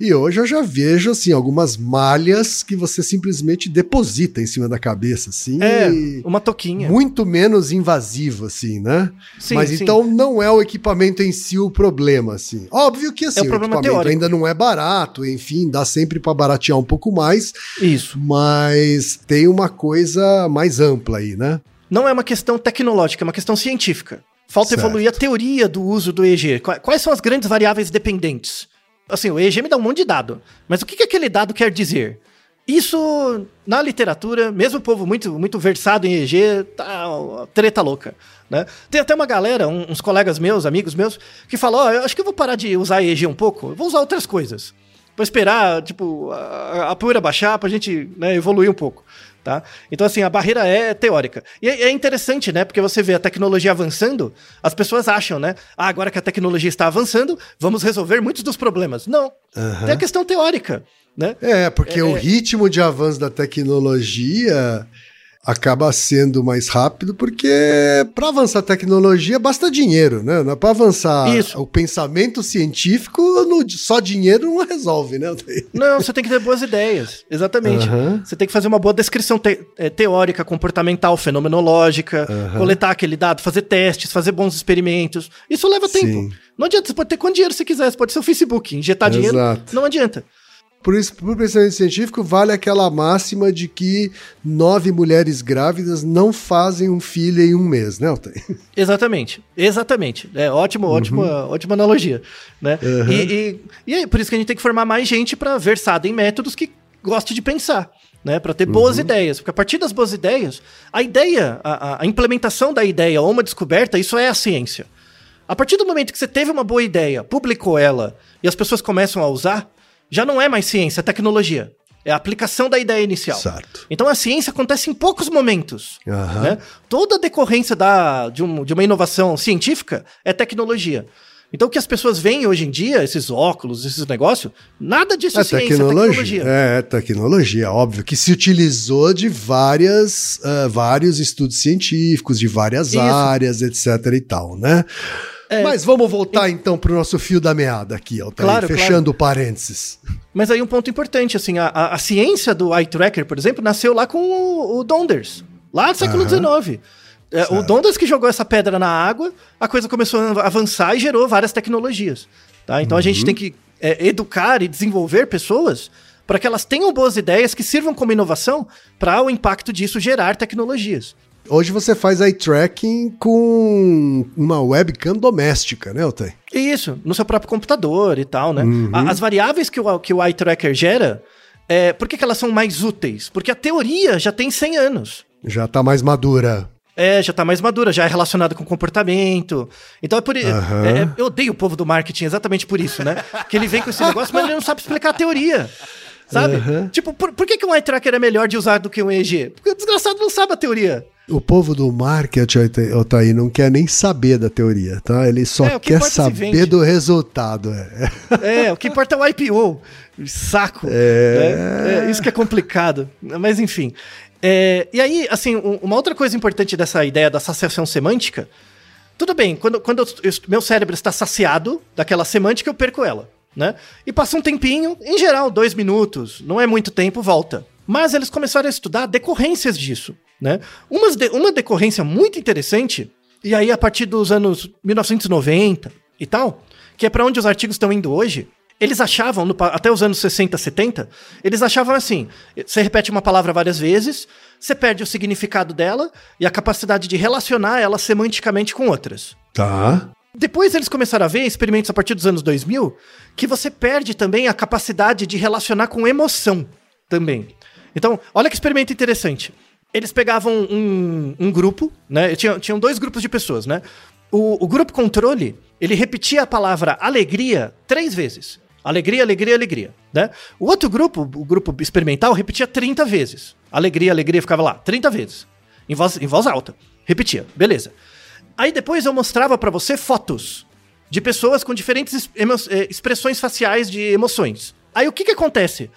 E hoje eu já vejo assim algumas malhas que você simplesmente deposita em cima da cabeça, assim. É, uma toquinha. muito menos invasivo, assim, né? Sim, Mas sim. então não é o equipamento em si o problema, assim. Óbvio que assim, É o o, equipamento teórico. ainda não é barato, enfim, dá sempre para baratear um pouco mais, Isso. mas tem uma coisa mais ampla aí, né? Não é uma questão tecnológica, é uma questão científica. Falta Certo. evoluir a teoria do uso do EEG. Qua- Quais são as grandes variáveis dependentes? Assim, o EEG me dá um monte de dado. Mas o que, que aquele dado quer dizer? Isso, na literatura, mesmo o povo muito, muito versado em EEG, tá treta louca. Né? Tem até uma galera, um- uns colegas meus, amigos meus, que falam: Ó, eu acho que eu vou parar de usar EEG um pouco, eu vou usar outras coisas. Vou esperar, tipo, a, a poeira baixar pra gente né, evoluir um pouco. Tá? Então, assim, a barreira é teórica. E é é interessante, né? Porque você vê a tecnologia avançando, as pessoas acham, né? Ah, agora que a tecnologia está avançando, vamos resolver muitos dos problemas. Não. Tem a questão teórica, né? É, porque É, o é. ritmo de avanço da tecnologia acaba sendo mais rápido, porque para avançar a tecnologia basta dinheiro, né? Para avançar Isso. o pensamento científico, só dinheiro não resolve, né? Não, você tem que ter boas ideias. Exatamente. Aham. Você tem que fazer uma boa descrição te- eh, teórica, comportamental, fenomenológica, coletar aquele dado, fazer testes, fazer bons experimentos. Isso leva Sim. tempo. Não adianta, você pode ter quanto dinheiro você quiser, você pode ser o Facebook, injetar dinheiro, Exato. não adianta. Por isso, pro pensamento científico, vale aquela máxima de que nove mulheres grávidas não fazem um filho em um mês, né, Altair? Exatamente, exatamente. É ótimo, ótima, ótima analogia, né? Uhum. E, e, e é por isso que a gente tem que formar mais gente para versada em métodos que goste de pensar, né? Para ter boas ideias, porque a partir das boas ideias, a ideia, a- a implementação da ideia ou uma descoberta, isso é a ciência. A partir do momento que você teve uma boa ideia, publicou ela e as pessoas começam a usar, já não é mais ciência, é tecnologia. É a aplicação da ideia inicial. Certo. Então a ciência acontece em poucos momentos. Aham. né? Toda a decorrência da, de, um- de uma inovação científica é tecnologia. Então o que as pessoas veem hoje em dia, esses óculos, esses negócios, nada disso é, É ciência, é tecnologia. tecnologia. É, tecnologia, óbvio, que se utilizou de várias, ah, vários estudos científicos, de várias Isso. áreas, etc e tal, né? Mas vamos voltar então pro nosso fio da meada aqui, Altair, Claro, fechando o parênteses. Mas aí um ponto importante, assim, a, a, a ciência do eye tracker, por exemplo, nasceu lá com o, o Donders, lá do século XIX. É, o Donders que jogou essa pedra na água, a coisa começou a avançar e gerou várias tecnologias. Tá? Então a gente tem que é, educar e desenvolver pessoas para que elas tenham boas ideias que sirvam como inovação para o impacto disso gerar tecnologias. Hoje você faz eye tracking com uma webcam doméstica, né, Altair? Isso, no seu próprio computador e tal, né? A- As variáveis que o, que o eye tracker gera, é, por que, que elas são mais úteis? Porque a teoria já tem 100 anos. Já tá mais madura. É, já tá mais madura, já é relacionada com comportamento. Então é por isso. Aham. eu odeio o povo do marketing exatamente por isso, né? que ele vem com esse negócio, mas ele não sabe explicar a teoria. Sabe? Tipo, por, por que, que um eye tracker é melhor de usar do que um EEG? Porque o desgraçado não sabe a teoria. O povo do marketing, Altair- Altair, não quer nem saber da teoria, tá? Ele só É, que quer é saber do resultado. É. É, o que importa é o IPO. Saco. É. né? É, isso que é complicado. Mas enfim. É, e aí, assim, um- uma outra coisa importante dessa ideia da saciação semântica. Tudo bem, quando, quando eu- meu cérebro está saciado daquela semântica, eu perco ela. Né? E passa um tempinho, em geral, dois minutos, não é muito tempo, volta. Mas eles começaram a estudar decorrências disso. Né? Umas de- uma decorrência muito interessante E aí, a partir dos anos 1990 e tal, que é para onde os artigos estão indo hoje, eles achavam, no, até os anos 60, 70, eles achavam assim: você repete uma palavra várias vezes, você perde o significado dela e a capacidade de relacionar ela semanticamente com outras. Tá. Depois eles começaram a ver experimentos a partir dos anos 2000 que você perde também a capacidade de relacionar com emoção também. Então, olha que experimento interessante. Eles pegavam um, um grupo, né? Tinham, tinham dois grupos de pessoas, né? O, o grupo controle, ele repetia a palavra alegria três vezes. Alegria, alegria, alegria, né? O outro grupo, o grupo experimental, repetia 30 vezes. Alegria, alegria, ficava lá, 30 vezes. Em voz, em voz alta. Repetia, beleza. Aí depois eu mostrava para você fotos de pessoas com diferentes eh, expressões faciais de emoções. Aí o que que acontece?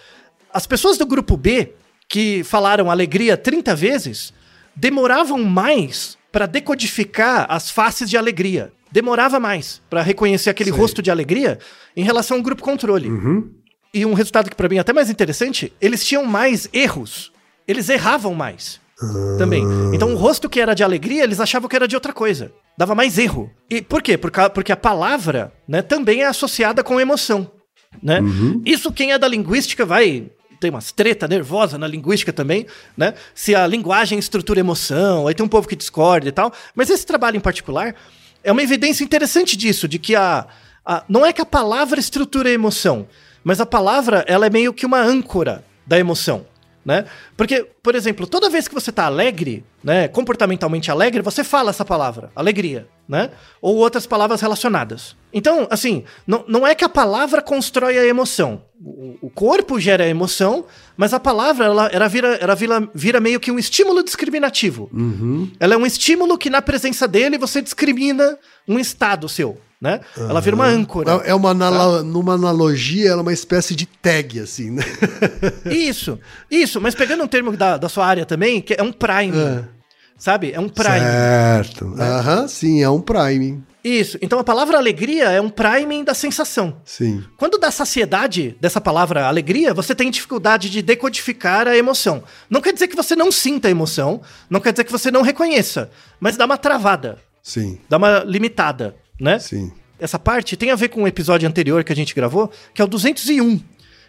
As pessoas do grupo B, que falaram alegria 30 vezes, demoravam mais para decodificar as faces de alegria demorava mais para reconhecer aquele Sei. rosto de alegria em relação ao grupo controle. Uhum. E um resultado que para mim é até mais interessante, eles tinham mais erros. Eles erravam mais. Ah. Também. Então o rosto que era de alegria, eles achavam que era de outra coisa. Dava mais erro. E por quê? Porque a palavra, né, também é associada com emoção, né? Uhum. Isso quem é da linguística vai tem umas treta nervosa na linguística também, né? Se a linguagem estrutura emoção, aí tem um povo que discorda e tal. Mas esse trabalho em particular, é uma evidência interessante disso, de que a, a, não é que a palavra estrutura emoção, mas a palavra ela é meio que uma âncora da emoção. Né? Porque, por exemplo, toda vez que você está alegre, né, comportamentalmente alegre, você fala essa palavra, alegria, né? Ou outras palavras relacionadas. Então, assim, não, não é que a palavra constrói a emoção. O, o corpo gera a emoção, mas a palavra, ela, ela, vira, ela vira, vira meio que um estímulo discriminativo. Uhum. Ela é um estímulo que, na presença dele, você discrimina um estado seu né? Uhum. Ela vira uma âncora. É, é uma analo... numa analogia, ela é uma espécie de tag, assim, né? isso, isso. Mas pegando um termo da, da sua área também, que é um prime. É. Sabe? É um prime. Certo. Né? Aham, né? sim, é um prime. Isso. Então a palavra alegria é um priming da sensação. Sim. Quando dá saciedade dessa palavra alegria, você tem dificuldade de decodificar a emoção. Não quer dizer que você não sinta a emoção, não quer dizer que você não reconheça, mas dá uma travada. Sim. Dá uma limitada né? Sim. Essa parte tem a ver com um episódio anterior que a gente gravou, que é o 201.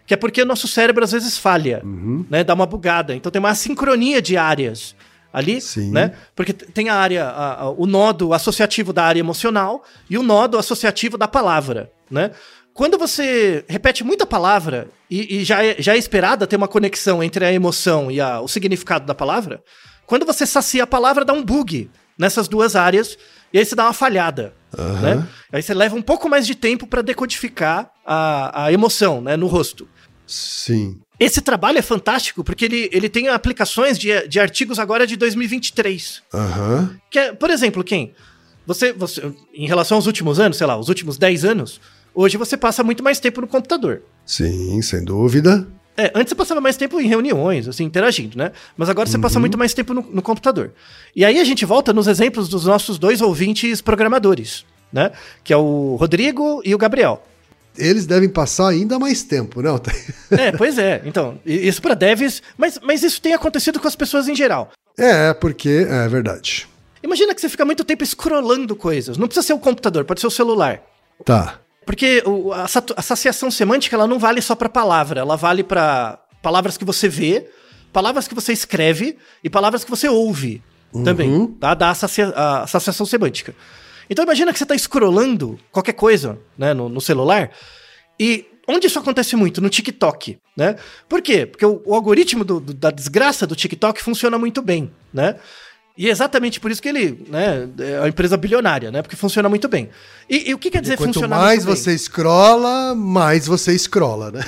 Que é porque o nosso cérebro às vezes falha, uhum. né? Dá uma bugada. Então tem uma sincronia de áreas ali, Sim. né? Porque tem a área, a, a, o nodo associativo da área emocional e o nodo associativo da palavra, né? Quando você repete muita palavra e, e já, é, já é esperada ter uma conexão entre a emoção e a, o significado da palavra, quando você sacia a palavra, dá um bug nessas duas áreas e aí você dá uma falhada. Uhum. Né? Aí você leva um pouco mais de tempo para decodificar a, a emoção né, no rosto. Sim. Esse trabalho é fantástico porque ele, ele tem aplicações de, de artigos agora de 2023. Uhum. Que é, por exemplo, quem? Você, você, em relação aos últimos anos, sei lá, os últimos 10 anos, hoje você passa muito mais tempo no computador. Sim, sem dúvida. É, antes você passava mais tempo em reuniões, assim, interagindo, né? Mas agora você uhum. passa muito mais tempo no, no, computador. E aí a gente volta nos exemplos dos nossos dois ouvintes programadores, né? Que é o Rodrigo e o Gabriel. Eles devem passar ainda mais tempo, não? é, pois é. Então, isso para devs, mas, mas isso tem acontecido com as pessoas em geral. É, porque é verdade. Imagina que você fica muito tempo scrollando coisas. Não precisa ser o computador, pode ser o celular. Tá. Porque a, a saciação semântica ela não vale só para palavra, ela vale para palavras que você vê, palavras que você escreve e palavras que você ouve uhum. também, tá? Da assacia, a associação semântica. Então imagina que você está scrollando qualquer coisa né, no, no, celular e onde isso acontece muito? No TikTok, né? Por quê? Porque o, o algoritmo do, do, da desgraça do TikTok funciona muito bem, né? E é exatamente por isso que ele né, é uma empresa bilionária, né? Porque funciona muito bem. E, e o que quer dizer funcionar muito bem? Quanto mais você escrola, mais você escrola, né?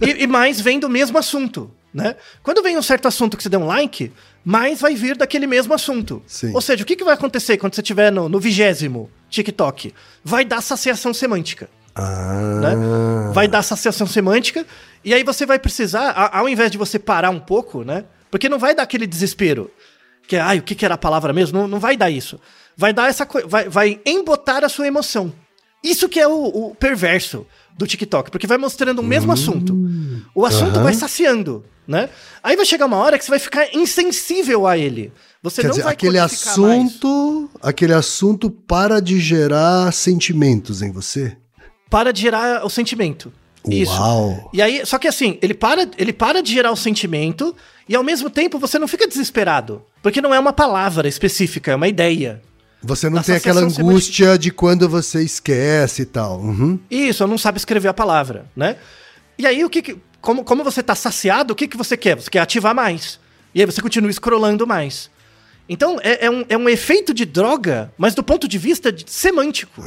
E, e, mais vem do mesmo assunto, né? Quando vem um certo assunto que você deu um like, mais vai vir daquele mesmo assunto. Sim. Ou seja, o que, que vai acontecer quando você estiver no vigésimo TikTok? Vai dar saciação semântica. Ah. Né? Vai dar saciação semântica e aí você vai precisar, ao invés de você parar um pouco, né? Porque não vai dar aquele desespero que é, ai, o que, que era a palavra mesmo? Não, não vai dar isso. Vai dar essa coisa, vai, vai embotar a sua emoção. Isso que é o, o perverso do TikTok, porque vai mostrando o mesmo assunto. O assunto Aham. vai saciando, né? Aí vai chegar uma hora que você vai ficar insensível a ele. Você Quer não dizer, vai aquele codificar mais. assunto, aquele assunto para de gerar sentimentos em você. para de gerar o sentimento. Isso. Uau. E aí, só que assim, ele para, ele para de gerar o sentimento e ao mesmo tempo você não fica desesperado, porque não é uma palavra específica, é uma ideia. Você não tem aquela angústia de quando você esquece e tal. Uhum. Isso, não sabe escrever a palavra, né? E aí o que, que como, como você tá saciado, o que que você quer? Você quer ativar mais. E aí você continua scrollando mais. Então é, é um, é um efeito de droga, mas do ponto de vista de- semântico.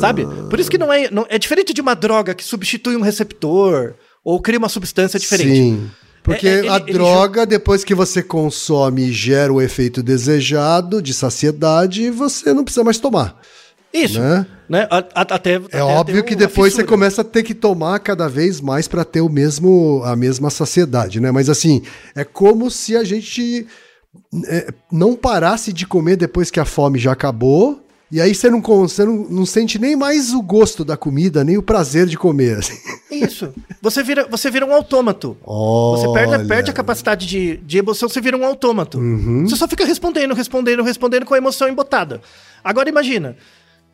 Sabe? Por isso que não é, não, é diferente de uma droga que substitui um receptor ou cria uma substância diferente. Sim. Porque É, é, ele- a droga, depois que você consome e gera o efeito desejado de saciedade, você não precisa mais tomar. Isso. Né? Né? Até, É óbvio que depois você começa a ter que tomar cada vez mais para ter o mesmo a mesma saciedade, né? Mas assim, é como se a gente é, não parasse de comer depois que a fome já acabou. E aí você não, você não, não sente nem mais o gosto da comida, nem o prazer de comer. assim. Isso. Você vira, você vira um autômato. Você perde, Olha. perde a capacidade de, de emoção, você vira um autômato. Uhum. Você só fica respondendo, respondendo, respondendo com a emoção embotada. Agora imagina,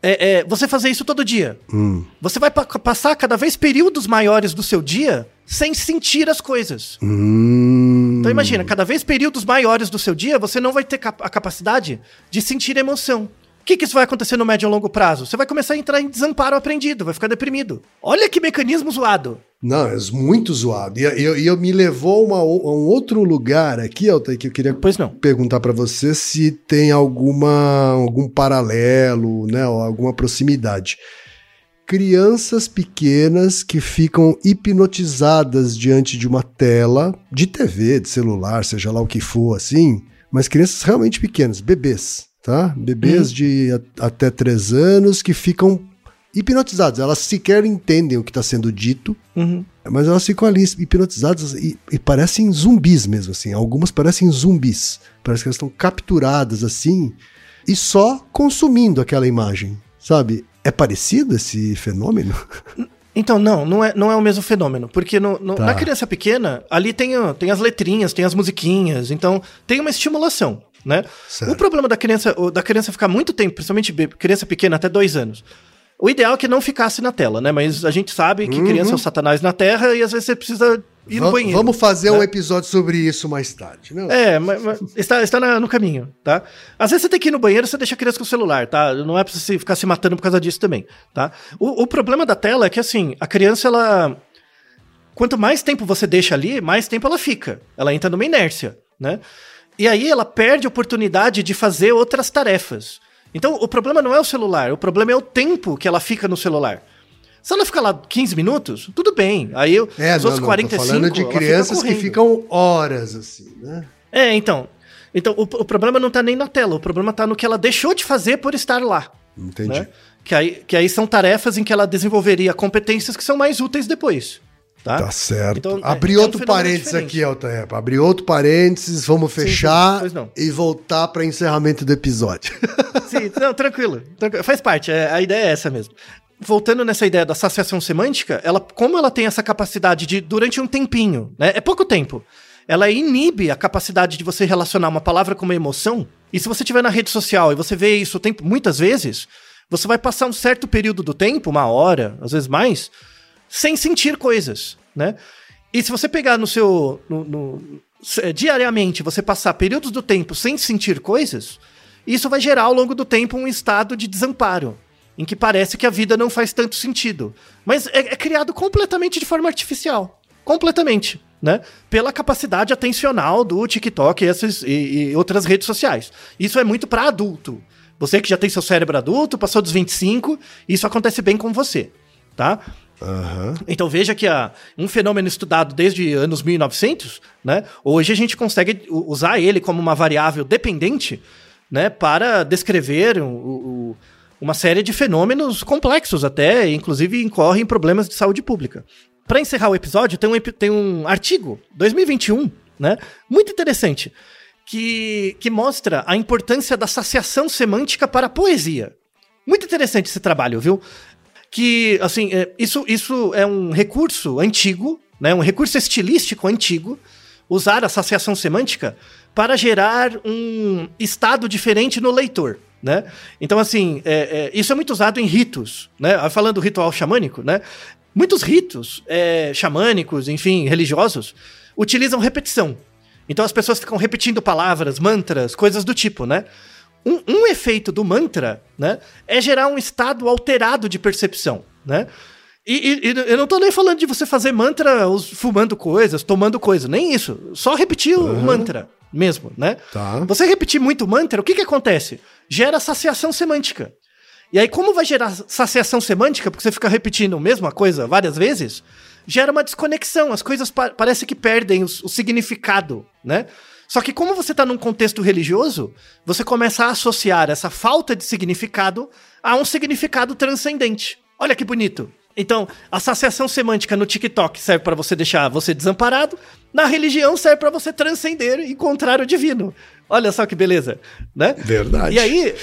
é, é, você fazer isso todo dia. Hum. Você vai pa- passar cada vez períodos maiores do seu dia sem sentir as coisas. Hum. Então imagina, cada vez períodos maiores do seu dia, você não vai ter cap- a capacidade de sentir emoção. O que, que isso vai acontecer no médio e longo prazo? Você vai começar a entrar em desamparo aprendido, vai ficar deprimido. Olha que mecanismo zoado. Não, é muito zoado. E eu, eu me levou a, uma- a um outro lugar aqui, Altair, que eu queria Pois não. perguntar para você se tem alguma algum paralelo, né, ou alguma proximidade. Crianças pequenas que ficam hipnotizadas diante de uma tela de TV, de celular, seja lá o que for, assim, mas crianças realmente pequenas, bebês, tá? Bebês de a- até 3 anos que ficam hipnotizadas. Elas sequer entendem o que está sendo dito, Uhum. mas elas ficam ali hipnotizadas e, e parecem zumbis mesmo, assim. Algumas parecem zumbis. Parece que elas estão capturadas assim e só consumindo aquela imagem, sabe? É parecido esse fenômeno? Então, não, não é, não é o mesmo fenômeno. Porque no- no- Tá. na criança pequena, ali tem, tem as letrinhas, tem as musiquinhas, então tem uma estimulação, né? Certo. O problema da criança, da criança ficar muito tempo, principalmente criança pequena até dois anos. O ideal é que não ficasse na tela, né? Mas a gente sabe que criança é o satanás na terra e às vezes você precisa ir no banheiro. Vamos fazer um né? episódio sobre isso mais tarde. Não? É, mas, mas está, está na- no caminho, tá? Às vezes você tem que ir no banheiro você deixa a criança com o celular, tá? Não é pra você ficar se matando por causa disso também, tá? O, o problema da tela é que, assim, a criança, ela... Quanto mais tempo você deixa ali, mais tempo ela fica. Ela entra numa inércia, né? E aí ela perde a oportunidade de fazer outras tarefas. Então, o problema não é o celular, o problema é o tempo que ela fica no celular. Se ela ficar lá 15 minutos, tudo bem. Aí eu, É, os não, outros não, 45, tô falando de ela fica crianças que ficam horas assim, né? É, então. Então, o, o problema não tá nem na tela, o problema tá no que ela deixou de fazer por estar lá. Entendi. Né? Que, aí, que aí são tarefas em que ela desenvolveria competências que são mais úteis depois. Tá? Tá certo. Então, é- Abri é um outro fenômeno parênteses diferente. aqui, Altair. Abri outro parênteses, vamos sim, fechar pois não. e voltar para encerramento do episódio. Sim, não, tranquilo, tranquilo. Faz parte, é, a ideia é essa mesmo. Voltando nessa ideia da associação semântica, ela, como ela tem essa capacidade de, durante um tempinho, né? É pouco tempo. Ela inibe a capacidade de você relacionar uma palavra com uma emoção. E se você estiver na rede social e você vê isso o tempo, muitas vezes, você vai passar um certo período do tempo, uma hora, às vezes mais, sem sentir coisas, né? E se você pegar no seu. no- no- se- diariamente, você passar períodos do tempo sem sentir coisas, isso vai gerar ao longo do tempo um estado de desamparo, em que parece que a vida não faz tanto sentido. Mas é, é criado completamente de forma artificial. Completamente. Né? Pela capacidade atencional do TikTok e, essas, e- e outras redes sociais. Isso é muito para adulto. Você que já tem seu cérebro adulto, passou dos 25, isso acontece bem com você. Tá? Aham. Então veja que a, um fenômeno estudado desde anos 1900, né? Hoje a gente consegue usar ele como uma variável dependente, né? Para descrever o- o- uma série de fenômenos complexos até, inclusive incorrem em problemas de saúde pública. Para encerrar o episódio, tem um, tem um artigo, 2021, né? Muito interessante, que, que mostra a importância da saciação semântica para a poesia. Muito interessante esse trabalho, viu? Que, assim, é, isso, isso é um recurso antigo, né? Um recurso estilístico antigo, usar associação semântica para gerar um estado diferente no leitor. Né? Então, assim, é, é, isso é muito usado em ritos, né? Falando do ritual xamânico, né? Muitos ritos é, xamânicos, enfim, religiosos, utilizam repetição. Então as pessoas ficam repetindo palavras, mantras, coisas do tipo, né? Um, um efeito do mantra, né, é gerar um estado alterado de percepção, né? E, e, eu não tô nem falando de você fazer mantra fumando coisas, tomando coisas, nem isso. Só repetir uhum. o mantra mesmo, né? Tá. Você repetir muito mantra, o que que acontece? Gera saciação semântica. E aí, como vai gerar saciação semântica, porque você fica repetindo a mesma coisa várias vezes, gera uma desconexão. As coisas pa parece que perdem o, o significado, né? Só que como você está num contexto religioso, você começa a associar essa falta de significado a um significado transcendente. Olha que bonito. Então, a associação semântica no TikTok serve para você deixar você desamparado, na religião serve para você transcender e encontrar o divino. Olha só que beleza, né? Verdade. E aí,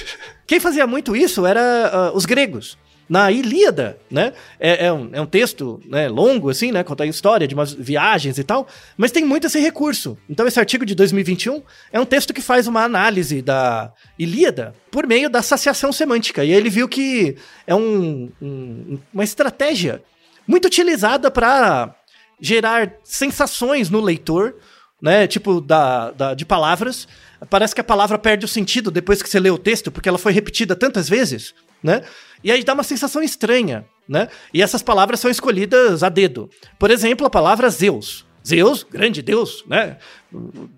quem fazia muito isso era uh, os gregos na Ilíada, né? É, é, um, é um texto né, longo, assim, né? Conta a história de umas viagens e tal, mas tem muito esse recurso. Então, esse artigo de 2021 é um texto que faz uma análise da Ilíada por meio da associação semântica. E ele viu que é um, um, uma estratégia muito utilizada para gerar sensações no leitor, né? Tipo, da, da, de palavras. Parece que a palavra perde o sentido depois que você lê o texto, porque ela foi repetida tantas vezes, né? E aí dá uma sensação estranha, né? E essas palavras são escolhidas a dedo. Por exemplo, a palavra Zeus. Zeus, grande Deus, né?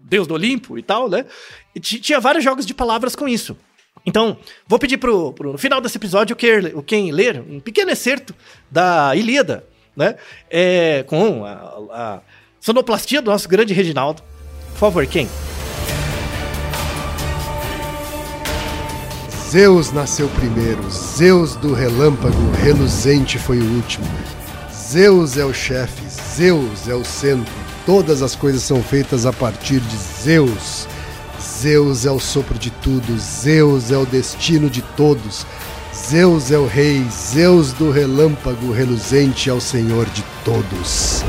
Deus do Olimpo e tal, né? E tinha vários jogos de palavras com isso. Então, vou pedir pro, pro final desse episódio o quem ler um pequeno excerto da Ilíada, né? É, com a, a sonoplastia do nosso grande Reginaldo. Por favor, quem? Zeus nasceu primeiro, Zeus do relâmpago reluzente foi o último. Zeus é o chefe, Zeus é o centro. Todas as coisas são feitas a partir de Zeus. Zeus é o sopro de tudo, Zeus é o destino de todos. Zeus é o rei, Zeus do relâmpago reluzente é o senhor de todos.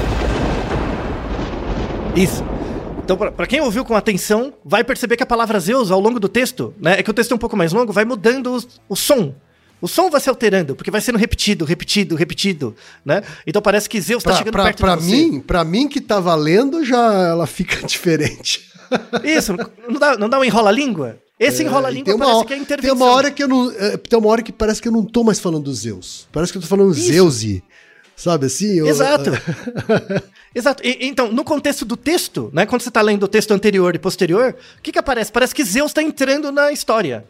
Isso. Então, para quem ouviu com atenção, vai perceber que a palavra Zeus, ao longo do texto, né, é que o texto é um pouco mais longo, vai mudando o, o som. O som vai se alterando, porque vai sendo repetido, repetido, repetido, né? Então parece que Zeus está chegando pra, perto pra de você. Mim, pra mim que tá valendo, já ela fica diferente. Isso, não dá, não dá um enrola-língua? Esse é, enrola-língua parece hora, que é intervenção. Tem uma hora que eu não... É, tem uma hora que parece que eu não tô mais falando Zeus. Parece que eu tô falando Zeusi. Sabe assim? Eu... Exato. Exato. E, então, no contexto do texto, né? Quando você está lendo o texto anterior e posterior, o que, que aparece? Parece que Zeus está entrando na história.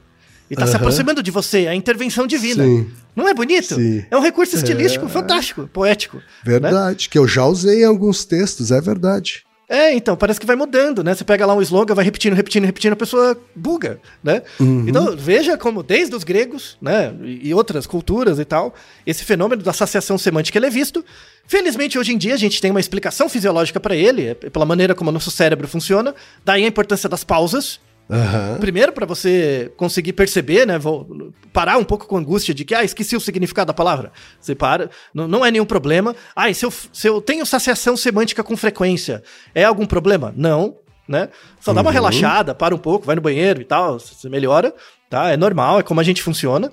E está uhum. se aproximando de você, a intervenção divina. Sim. Não é bonito? Sim. É um recurso estilístico é... fantástico, poético. Né? Verdade, né? que eu já usei em alguns textos, é verdade. É, então, parece que vai mudando, né? Você pega lá um slogan, vai repetindo, repetindo, repetindo, a pessoa buga, né? Uhum. Então, veja como desde os gregos, né, e outras culturas e tal, esse fenômeno da associação semântica ele é visto. Felizmente, hoje em dia, a gente tem uma explicação fisiológica para ele, é pela maneira como o nosso cérebro funciona, daí a importância das pausas, Uhum. Primeiro, para você conseguir perceber, né? Vou parar um pouco com a angústia de que, ah, esqueci o significado da palavra. Você para, não, não é nenhum problema. Ah, se eu, se eu tenho saciação semântica com frequência, é algum problema? Não, né? Só dá uma uhum. relaxada, para um pouco, vai no banheiro e tal, você melhora, tá? É normal, é como a gente funciona.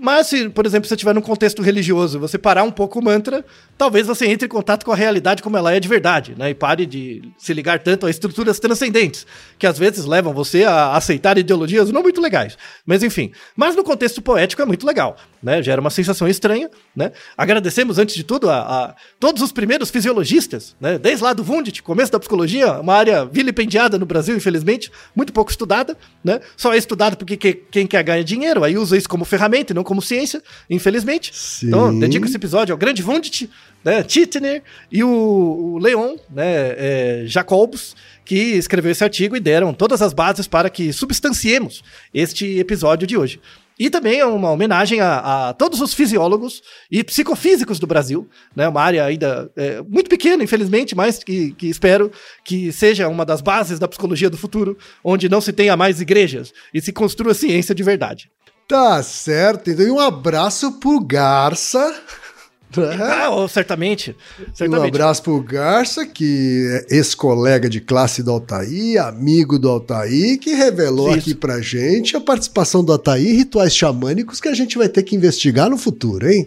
Mas se, por exemplo, você estiver num contexto religioso, você parar um pouco o mantra, talvez você entre em contato com a realidade como ela é de verdade, né? E pare de se ligar tanto a estruturas transcendentes, que às vezes levam você a aceitar ideologias não muito legais. Mas enfim, mas no contexto poético é muito legal, né? Gera uma sensação estranha, né? Agradecemos antes de tudo a, a todos os primeiros fisiologistas, né? Desde lá do Wundt, começo da psicologia, uma área vilipendiada no Brasil, infelizmente, muito pouco estudada, né? Só é estudado porque que, quem quer ganhar dinheiro, aí usa isso como ferramenta não como ciência, infelizmente. Sim. Então, dedico esse episódio ao grande Wundt, né, Titner e o, o Leon, né, é, Jacobus, que escreveu esse artigo e deram todas as bases para que substanciemos este episódio de hoje. E também é uma homenagem a, a, todos os fisiólogos e psicofísicos do Brasil, né? Uma área ainda é, muito pequena, infelizmente, mas que, que, espero que seja uma das bases da psicologia do futuro, onde não se tenha mais igrejas e se construa ciência de verdade. Tá certo. Então, e um abraço pro Garça. Ah, oh, certamente. certamente. Um abraço pro Garça, que é ex-colega de classe do Altair, amigo do Altair, que revelou Isso. aqui pra gente a participação do Altair em rituais xamânicos que a gente vai ter que investigar no futuro, hein?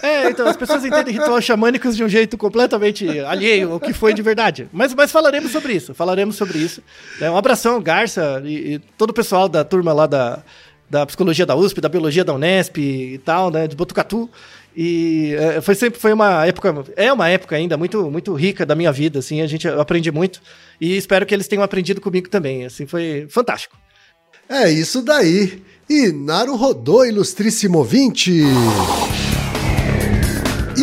É, então as pessoas entendem rituais xamânicos de um jeito completamente alheio ao que foi de verdade. Mas, mas falaremos sobre isso, falaremos sobre isso. É, um abração, Garça, e, e todo o pessoal da turma lá da, da psicologia da USP, da biologia da Unesp e tal, né, de Botucatu. E é, foi sempre foi uma época, é uma época ainda muito muito rica da minha vida, assim, a gente aprende muito e espero que eles tenham aprendido comigo também, assim, foi fantástico. É isso daí. E Naru rodou ilustríssimo 20